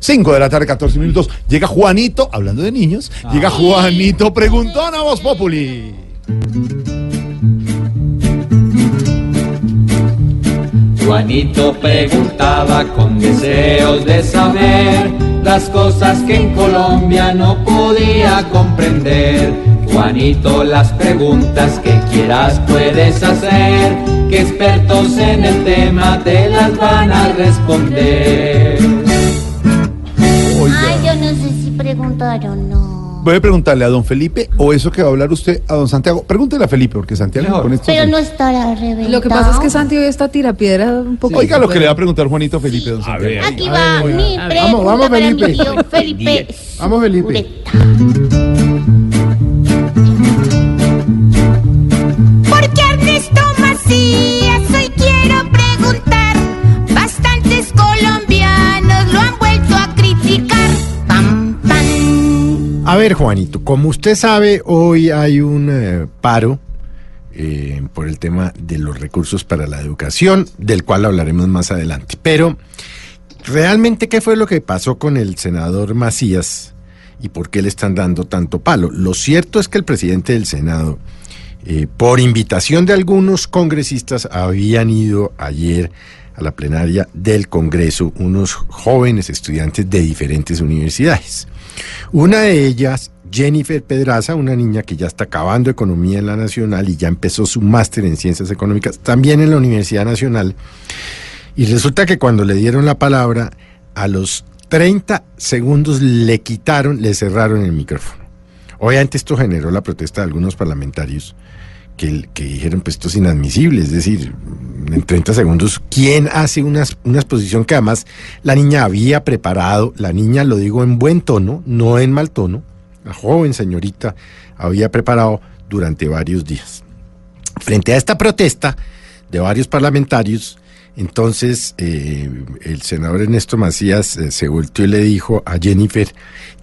5 de la tarde, 14 minutos. Llega Juanito, hablando de niños, llega Juanito Preguntón a Voz Populi. Juanito preguntaba con deseos de saber las cosas que en Colombia no podía comprender. Juanito, las preguntas que quieras puedes hacer, que expertos en el tema te las van a responder. Ay, yo no sé si preguntar o no. Voy a preguntarle a don Felipe o eso que va a hablar usted a don Santiago. Pregúntele a Felipe, porque Santiago con esto. Pero no estará reventado. Lo que pasa es que Santi hoy está tirapiedra un poco. Oiga lo que le va a preguntar Juanito Felipe, don Santiago. Aquí va mi pregunta Vamos, vamos, para Felipe. mi tío Felipe. Vamos, Felipe. Ureta. Porque Ernesto Macías ver, Juanito, como usted sabe, hoy hay un eh, paro eh, por el tema de los recursos para la educación, del cual hablaremos más adelante. Pero, ¿realmente qué fue lo que pasó con el senador Macías y por qué le están dando tanto palo? Lo cierto es que el presidente del Senado, eh, por invitación de algunos congresistas, habían ido ayer a la plenaria del Congreso unos jóvenes estudiantes de diferentes universidades. Una de ellas, Jennifer Pedraza, una niña que ya está acabando economía en la Nacional y ya empezó su máster en ciencias económicas, también en la Universidad Nacional. Y resulta que cuando le dieron la palabra, a los 30 segundos le quitaron, le cerraron el micrófono. Obviamente esto generó la protesta de algunos parlamentarios que, dijeron, pues esto es inadmisible, es decir, en 30 segundos, ¿quién hace una, una exposición que además la niña había preparado? La niña, lo digo en buen tono, no en mal tono, la joven señorita había preparado durante varios días. Frente a esta protesta de varios parlamentarios, entonces eh, el senador Ernesto Macías eh, se volteó y le dijo a Jennifer,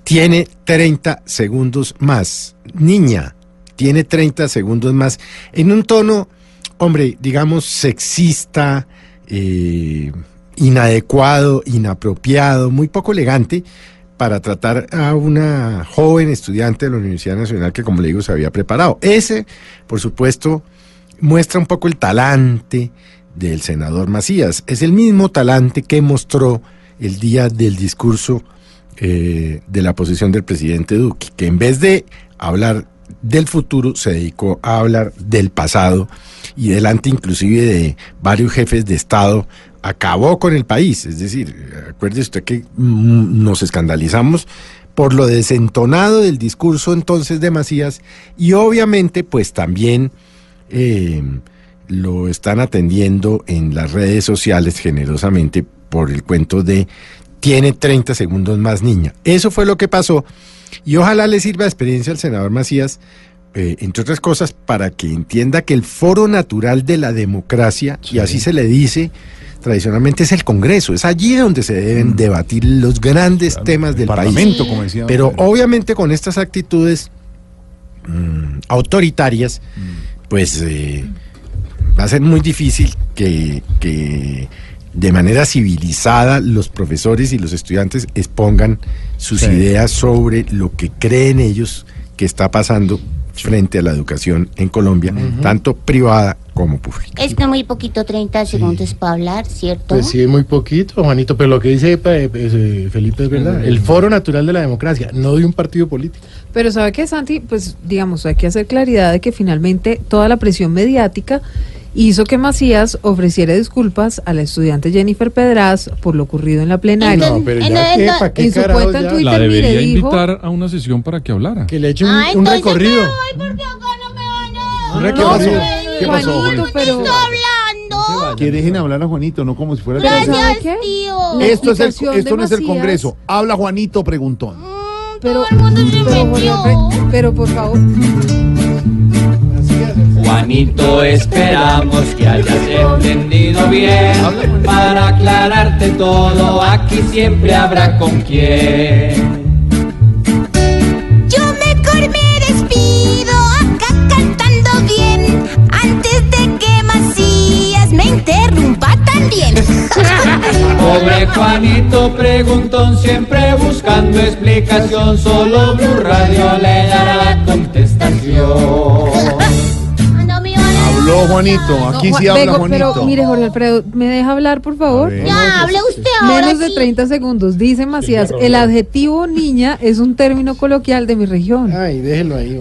tiene 30 segundos más, niña, tiene 30 segundos más, en un tono, hombre, digamos, sexista, eh, inadecuado, inapropiado, muy poco elegante para tratar a una joven estudiante de la Universidad Nacional que, como le digo, se había preparado. Ese, por supuesto, muestra un poco el talante del senador Macías. Es el mismo talante que mostró el día del discurso eh, de la posición del presidente Duque, que en vez de hablar del futuro se dedicó a hablar del pasado y delante inclusive de varios jefes de Estado acabó con el país. Es decir, acuérdese usted que mm, nos escandalizamos por lo desentonado del discurso entonces de Macías y obviamente pues también eh, lo están atendiendo en las redes sociales generosamente por el cuento de tiene 30 segundos más niña. Eso fue lo que pasó y ojalá le sirva de experiencia al senador Macías, eh, entre otras cosas, para que entienda que el foro natural de la democracia, y así se le dice tradicionalmente, es el Congreso, es allí donde se deben debatir los grandes temas del país. Parlamento, como decía. Pero obviamente con estas actitudes mm, autoritarias, pues eh, va a ser muy difícil que, que de manera civilizada los profesores y los estudiantes expongan sus Sí. ideas sobre lo que creen ellos que está pasando frente a la educación en Colombia, tanto privada como pública. Es que muy poquito, 30 segundos para hablar, ¿cierto? Pues sí, muy poquito, Juanito, pero lo que dice eh, eh, Felipe es verdad. El foro natural de la democracia, no de un partido político. Pero sabe que Santi, pues digamos, hay que hacer claridad de que finalmente toda la presión mediática hizo que Macías ofreciera disculpas a la estudiante Jennifer Pedraz por lo ocurrido en la plenaria. No, pero ya el- qué, ¿para qué en su cuenta en ya? Twitter, La debería mire, dijo- invitar a una sesión para que hablara. Que le eche un, Ah, un entonces recorrido. me voy porque acá no me van a... Un ¿Qué pasó? ¿Qué pasó, Juanito, pero ¡Estoy hablando! Que dejen hablar a Juanito, no como si fuera... ¿sabe Gracias, qué? tío. La Esto, es el, explicación esto no es el Macías- Congreso. Habla Juanito Preguntón. Pero, Todo el mundo se pero, Jorge metió. Alfredo, pero por favor, Juanito, esperamos que hayas entendido bien. Para aclararte todo, aquí siempre habrá con quién. Yo mejor me despido acá cantando bien antes de que Macías me interrumpa también. Pobre Juanito preguntón, siempre buscando explicación. Solo Blue Radio le dará contestación. Habló Juanito. Aquí No, sí habla Bego, Juanito. Pero mire, Jorge Alfredo, ¿me deja hablar, por favor? Ya, hable usted ahora Menos de sí. 30 segundos. Dice Macías, el adjetivo niña es un término coloquial de mi región. Ay, déjelo ahí.